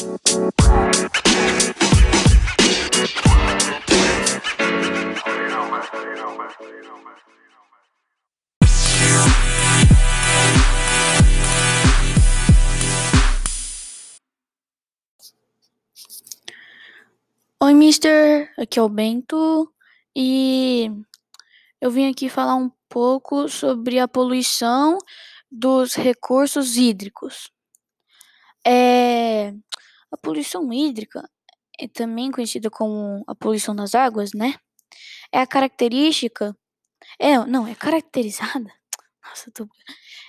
Oi, Mister. Aqui é o Bento e eu vim aqui falar um pouco sobre a poluição dos recursos hídricos. É, a poluição hídrica é também conhecida como a poluição das águas, né? É a característica, é, não, é caracterizada, nossa, tô,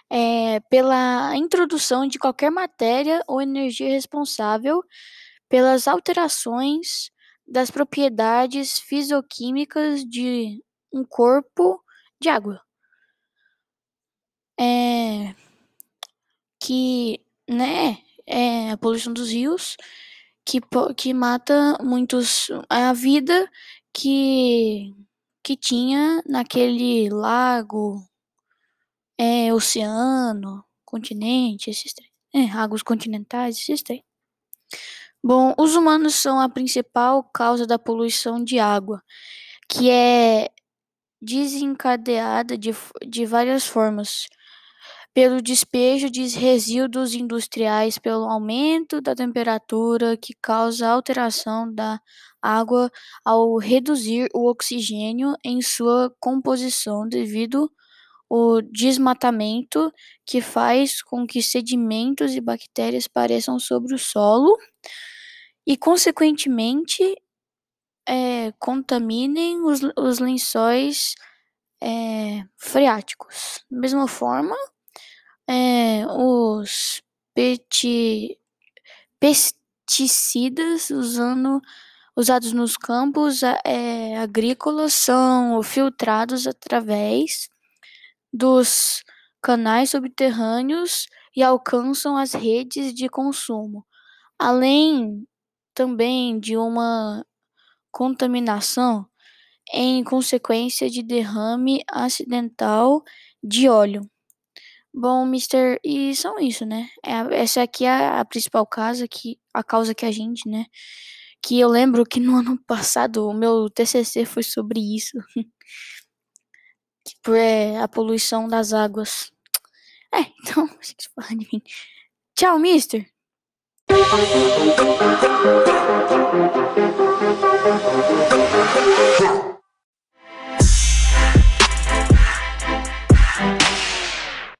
é, pela introdução de qualquer matéria ou energia responsável pelas alterações das propriedades fisioquímicas de um corpo de água. É, que, né, a poluição dos rios, que, que mata muitos, a vida que, que tinha naquele lago, é, oceano, continente, esses três, é, águas continentais, esses três. Bom, os humanos são a principal causa da poluição de água, que é desencadeada de, de várias formas. Pelo despejo de resíduos industriais, pelo aumento da temperatura que causa alteração da água ao reduzir o oxigênio em sua composição devido ao desmatamento que faz com que sedimentos e bactérias pareçam sobre o solo e, consequentemente, é, contaminem os, os lençóis é, freáticos. Da mesma forma, é, os peti, pesticidas usando, usados nos campos é, agrícolas são filtrados através dos canais subterrâneos e alcançam as redes de consumo. Além também de uma contaminação em consequência de derrame acidental de óleo. Bom, Mister, e são isso, né? É, essa aqui é a principal causa que a causa que a gente, né? Que eu lembro que no ano passado o meu TCC foi sobre isso. tipo, é a poluição das águas. É, então, vocês falam de mim. Tchau, Mister.